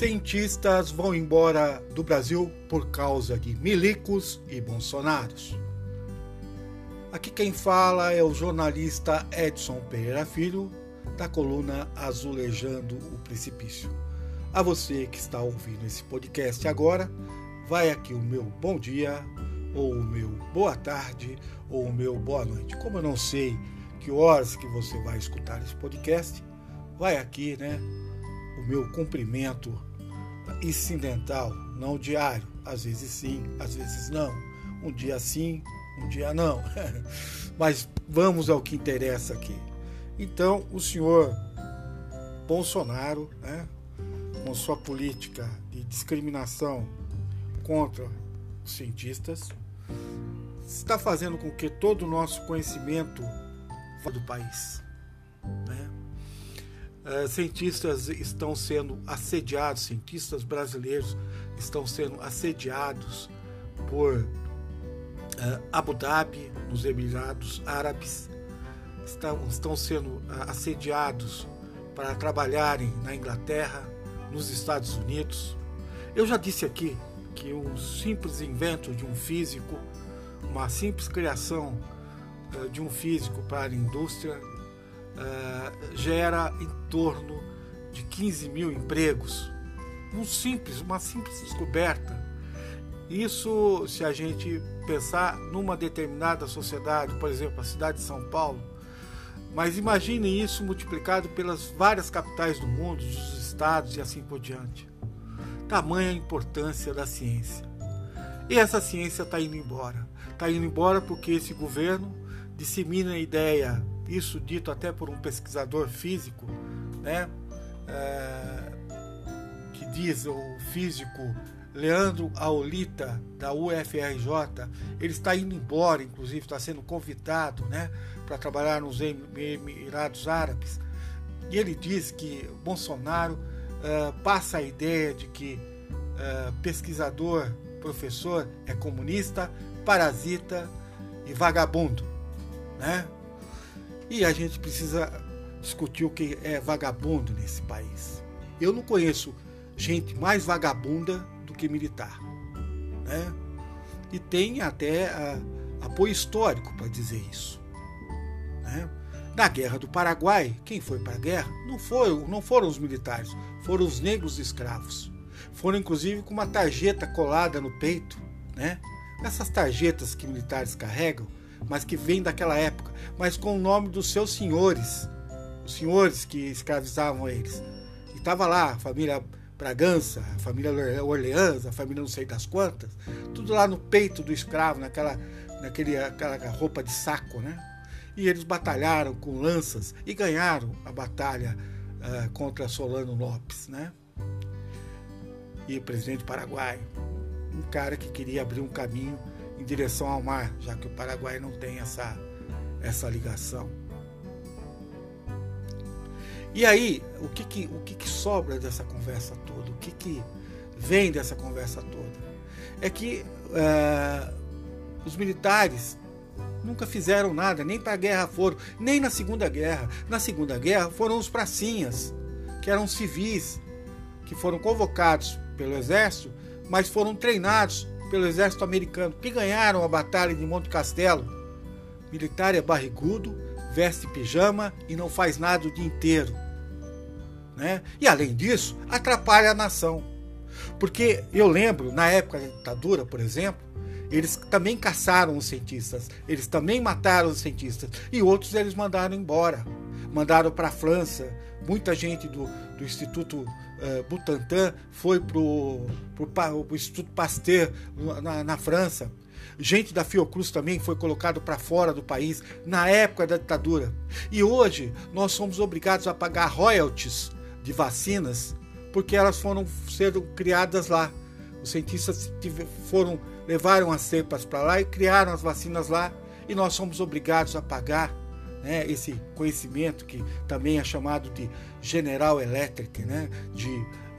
Cientistas vão embora do Brasil por causa de milicos e bolsonaros. Aqui quem fala é o jornalista Edson Pereira Filho, da coluna Azulejando o Precipício. A você que está ouvindo esse podcast agora, vai aqui o meu bom dia, ou o meu boa tarde, ou o meu boa noite. Como eu não sei que horas que você vai escutar esse podcast, vai aqui, né, o meu cumprimento incidental, não diário. Às vezes sim, às vezes não. Um dia sim, um dia não. Mas vamos ao que interessa aqui. Então, o senhor Bolsonaro, né, com sua política de discriminação contra os cientistas, está fazendo com que todo o nosso conhecimento do país. Né? Uh, cientistas estão sendo assediados, cientistas brasileiros estão sendo assediados por uh, Abu Dhabi, nos Emirados Árabes, estão, estão sendo uh, assediados para trabalharem na Inglaterra, nos Estados Unidos. Eu já disse aqui que um simples invento de um físico, uma simples criação de um físico para a indústria uh, gera em torno de 15 mil empregos. Um simples, uma simples descoberta. Isso, se a gente pensar numa determinada sociedade, por exemplo, a cidade de São Paulo, mas imagine isso multiplicado pelas várias capitais do mundo, dos estados e assim por diante. Tamanha a importância da ciência. E essa ciência está indo embora. Está indo embora porque esse governo dissemina a ideia isso dito até por um pesquisador físico, né, é, que diz o físico Leandro Aolita, da UFRJ, ele está indo embora, inclusive está sendo convidado né, para trabalhar nos Emirados Árabes. E ele diz que Bolsonaro uh, passa a ideia de que uh, pesquisador, professor é comunista, parasita e vagabundo. Né? E a gente precisa discutir o que é vagabundo nesse país. Eu não conheço gente mais vagabunda do que militar. Né? E tem até a, apoio histórico para dizer isso. Né? Na Guerra do Paraguai, quem foi para a guerra não, foi, não foram os militares, foram os negros escravos. Foram inclusive com uma tarjeta colada no peito. Né? Essas tarjetas que militares carregam mas que vem daquela época, mas com o nome dos seus senhores, os senhores que escravizavam eles. E estava lá a família Bragança, a família Orleans, a família não sei das quantas, tudo lá no peito do escravo, naquela, naquele, aquela roupa de saco, né? E eles batalharam com lanças e ganharam a batalha uh, contra Solano Lopes, né? E o presidente do Paraguai, um cara que queria abrir um caminho em direção ao mar, já que o Paraguai não tem essa, essa ligação. E aí, o que, que, o que, que sobra dessa conversa toda? O que, que vem dessa conversa toda? É que uh, os militares nunca fizeram nada, nem para a guerra foram, nem na Segunda Guerra. Na Segunda Guerra foram os pracinhas, que eram civis, que foram convocados pelo exército, mas foram treinados pelo exército americano, que ganharam a batalha de Monte Castelo. Militar é barrigudo, veste pijama e não faz nada o dia inteiro. Né? E além disso, atrapalha a nação. Porque eu lembro, na época da ditadura, por exemplo, eles também caçaram os cientistas, eles também mataram os cientistas, e outros eles mandaram embora. Mandaram para a França, muita gente do, do Instituto uh, Butantan foi para o Instituto Pasteur na, na, França. Gente da Fiocruz também foi colocado para fora do país na época da ditadura. E hoje nós somos obrigados a pagar royalties de vacinas porque elas foram sendo criadas lá. Os cientistas foram levaram as cepas para lá e criaram as vacinas lá e nós somos obrigados a pagar né, esse conhecimento que também é chamado de General Electric, né, de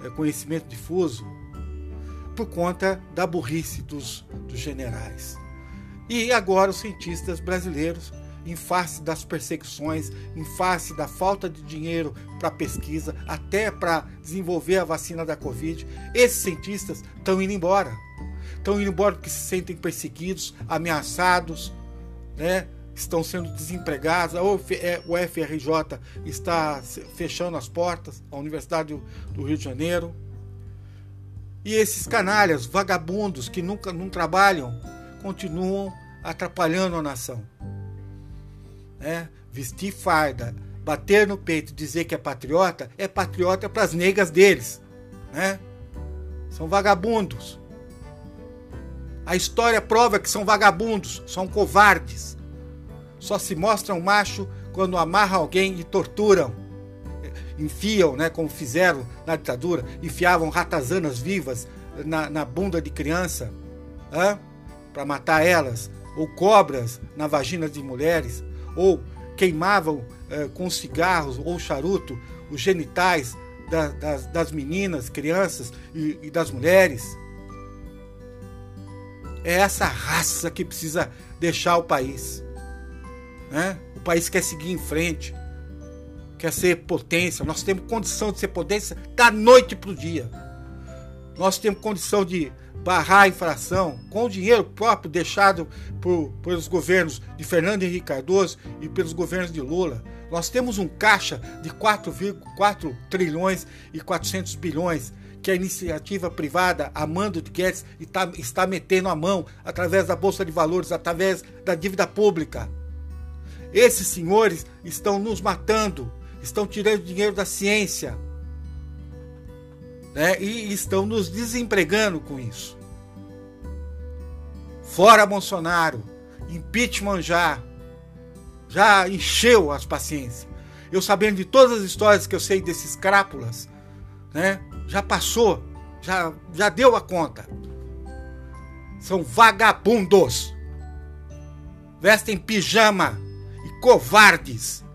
é, conhecimento difuso, por conta da burrice dos, dos generais. E agora os cientistas brasileiros em face das perseguições, em face da falta de dinheiro para pesquisa, até para desenvolver a vacina da Covid, esses cientistas estão indo embora. Estão indo embora porque se sentem perseguidos, ameaçados, né? Estão sendo desempregados. O FRJ está fechando as portas, a Universidade do Rio de Janeiro. E esses canalhas, vagabundos que nunca não trabalham, continuam atrapalhando a nação. É, vestir farda, bater no peito, dizer que é patriota, é patriota para as negas deles, né? São vagabundos. A história prova que são vagabundos, são covardes. Só se mostram macho quando amarram alguém e torturam. Enfiam, né, como fizeram na ditadura, enfiavam ratazanas vivas na, na bunda de criança para matar elas, ou cobras na vagina de mulheres, ou queimavam eh, com cigarros ou charuto os genitais da, das, das, meninas, crianças e, e das mulheres. É essa raça que precisa deixar o país. Né? O país quer seguir em frente, quer ser potência. Nós temos condição de ser potência da noite para o dia. Nós temos condição de barrar a infração com o dinheiro próprio deixado por, pelos governos de Fernando Henrique Cardoso e pelos governos de Lula. Nós temos um caixa de 4,4 trilhões e 400 bilhões que a iniciativa privada, a mando de Guedes, está, está metendo a mão através da Bolsa de Valores, através da dívida pública. Esses senhores estão nos matando, estão tirando dinheiro da ciência, né? e estão nos desempregando com isso. Fora Bolsonaro, impeachment já, já encheu as paciências. Eu sabendo de todas as histórias que eu sei desses crápulas, né? Já passou, já, já deu a conta. São vagabundos. Vestem pijama covardes.